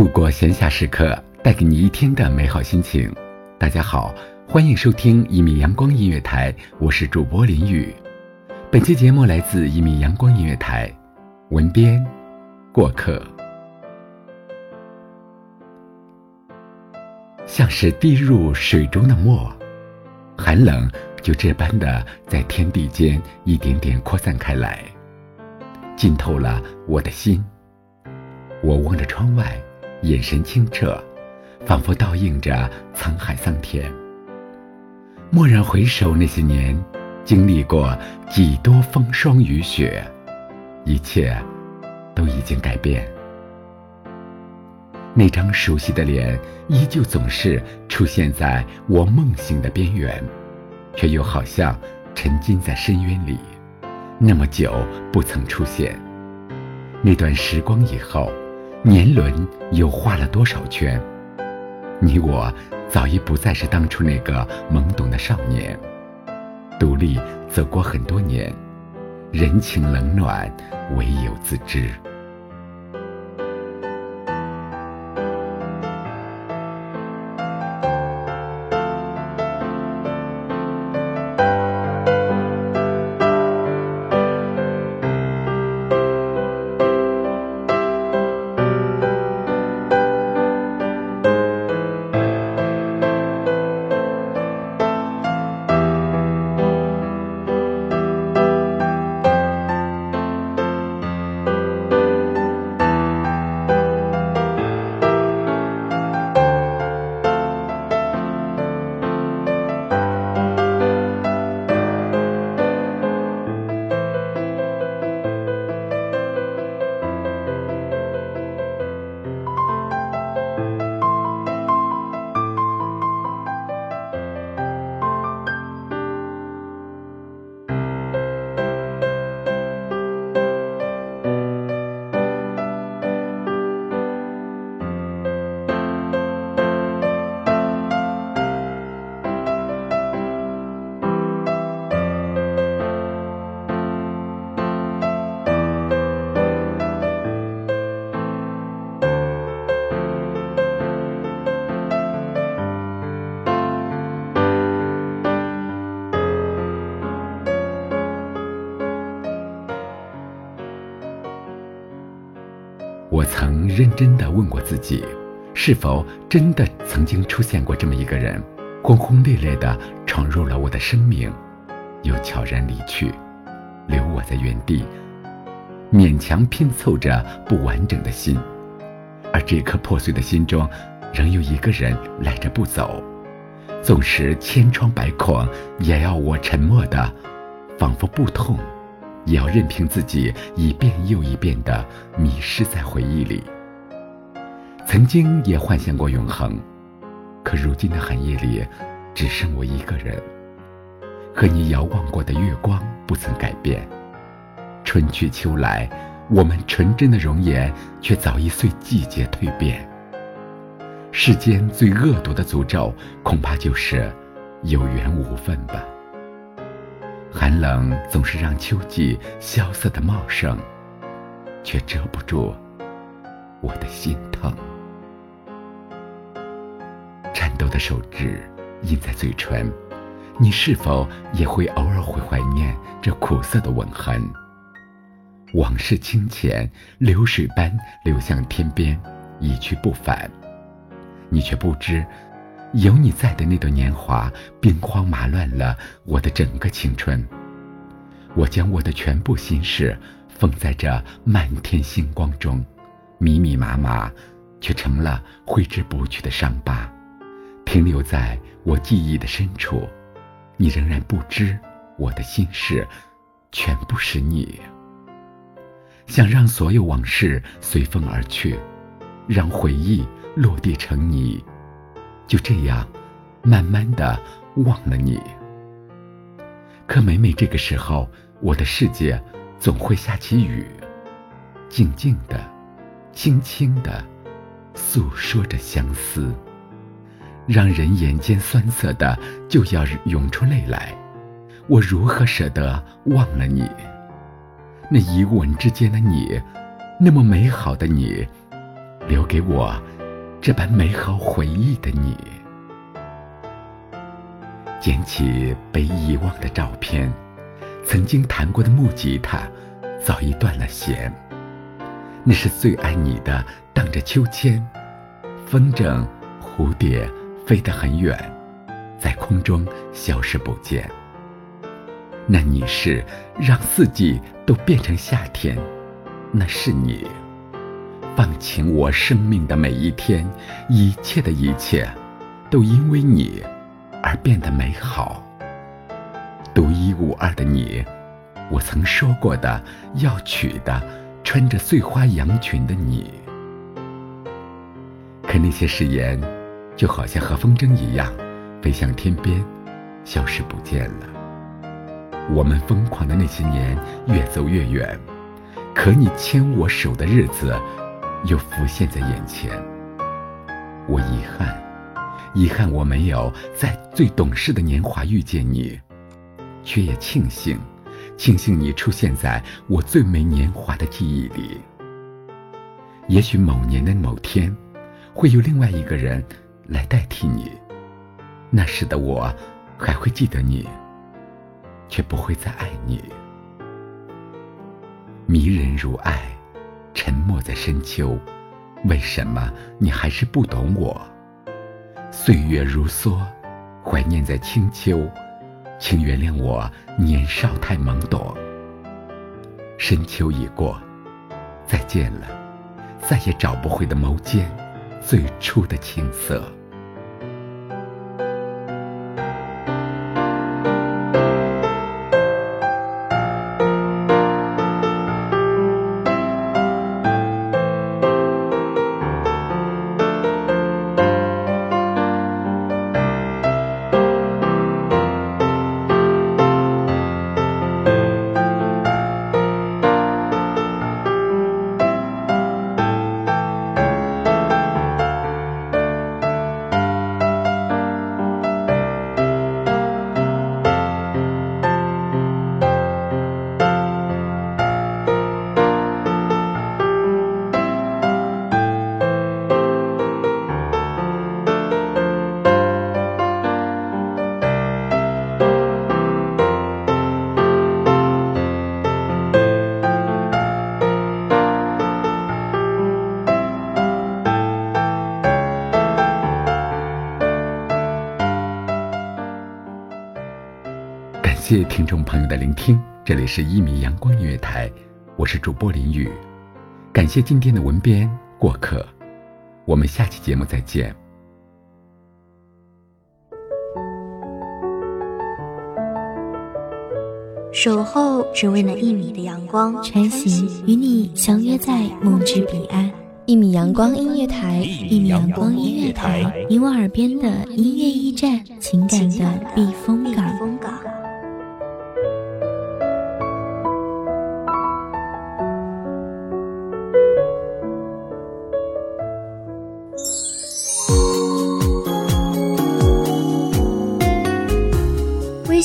度过闲暇时刻，带给你一天的美好心情。大家好，欢迎收听一米阳光音乐台，我是主播林雨。本期节目来自一米阳光音乐台，文编过客。像是滴入水中的墨，寒冷就这般的在天地间一点点扩散开来，浸透了我的心。我望着窗外。眼神清澈，仿佛倒映着沧海桑田。蓦然回首，那些年经历过几多风霜雨雪，一切都已经改变。那张熟悉的脸，依旧总是出现在我梦醒的边缘，却又好像沉浸在深渊里，那么久不曾出现。那段时光以后。年轮又画了多少圈？你我早已不再是当初那个懵懂的少年，独立走过很多年，人情冷暖，唯有自知。我曾认真的问过自己，是否真的曾经出现过这么一个人，轰轰烈烈的闯入了我的生命，又悄然离去，留我在原地，勉强拼凑着不完整的心，而这颗破碎的心中，仍有一个人赖着不走，纵使千疮百孔，也要我沉默的，仿佛不痛。也要任凭自己一遍又一遍的迷失在回忆里。曾经也幻想过永恒，可如今的寒夜里，只剩我一个人。和你遥望过的月光不曾改变，春去秋来，我们纯真的容颜却早已随季节蜕变。世间最恶毒的诅咒，恐怕就是有缘无分吧。寒冷总是让秋季萧瑟的茂盛，却遮不住我的心疼。颤抖的手指印在嘴唇，你是否也会偶尔会怀念这苦涩的吻痕？往事清浅，流水般流向天边，一去不返。你却不知，有你在的那段年华，兵荒马乱了我的整个青春。我将我的全部心事封在这漫天星光中，密密麻麻，却成了挥之不去的伤疤，停留在我记忆的深处。你仍然不知我的心事，全部是你。想让所有往事随风而去，让回忆落地成泥，就这样，慢慢的忘了你。可每每这个时候，我的世界总会下起雨，静静的，轻轻的，诉说着相思，让人眼间酸涩的就要涌出泪来。我如何舍得忘了你？那一吻之间的你，那么美好的你，留给我这般美好回忆的你。捡起被遗忘的照片，曾经弹过的木吉他早已断了弦。那是最爱你的，荡着秋千，风筝、蝴蝶飞得很远，在空中消失不见。那你是让四季都变成夏天，那是你放晴我生命的每一天，一切的一切，都因为你而变得美好。独一无二的你，我曾说过的要娶的，穿着碎花洋裙的你。可那些誓言，就好像和风筝一样，飞向天边，消失不见了。我们疯狂的那些年越走越远，可你牵我手的日子又浮现在眼前。我遗憾，遗憾我没有在最懂事的年华遇见你，却也庆幸，庆幸你出现在我最美年华的记忆里。也许某年的某天，会有另外一个人来代替你，那时的我还会记得你。却不会再爱你。迷人如爱，沉默在深秋。为什么你还是不懂我？岁月如梭，怀念在清秋。请原谅我年少太懵懂。深秋已过，再见了，再也找不回的眸间最初的青涩。谢听众朋友的聆听，这里是一米阳光音乐台，我是主播林雨，感谢今天的文编过客，我们下期节目再见。守候只为那一米的阳光，穿行与你相约在梦之彼岸。一米阳光音乐台，一米阳光音乐台，你我耳边的音乐驿站，情感的避风港。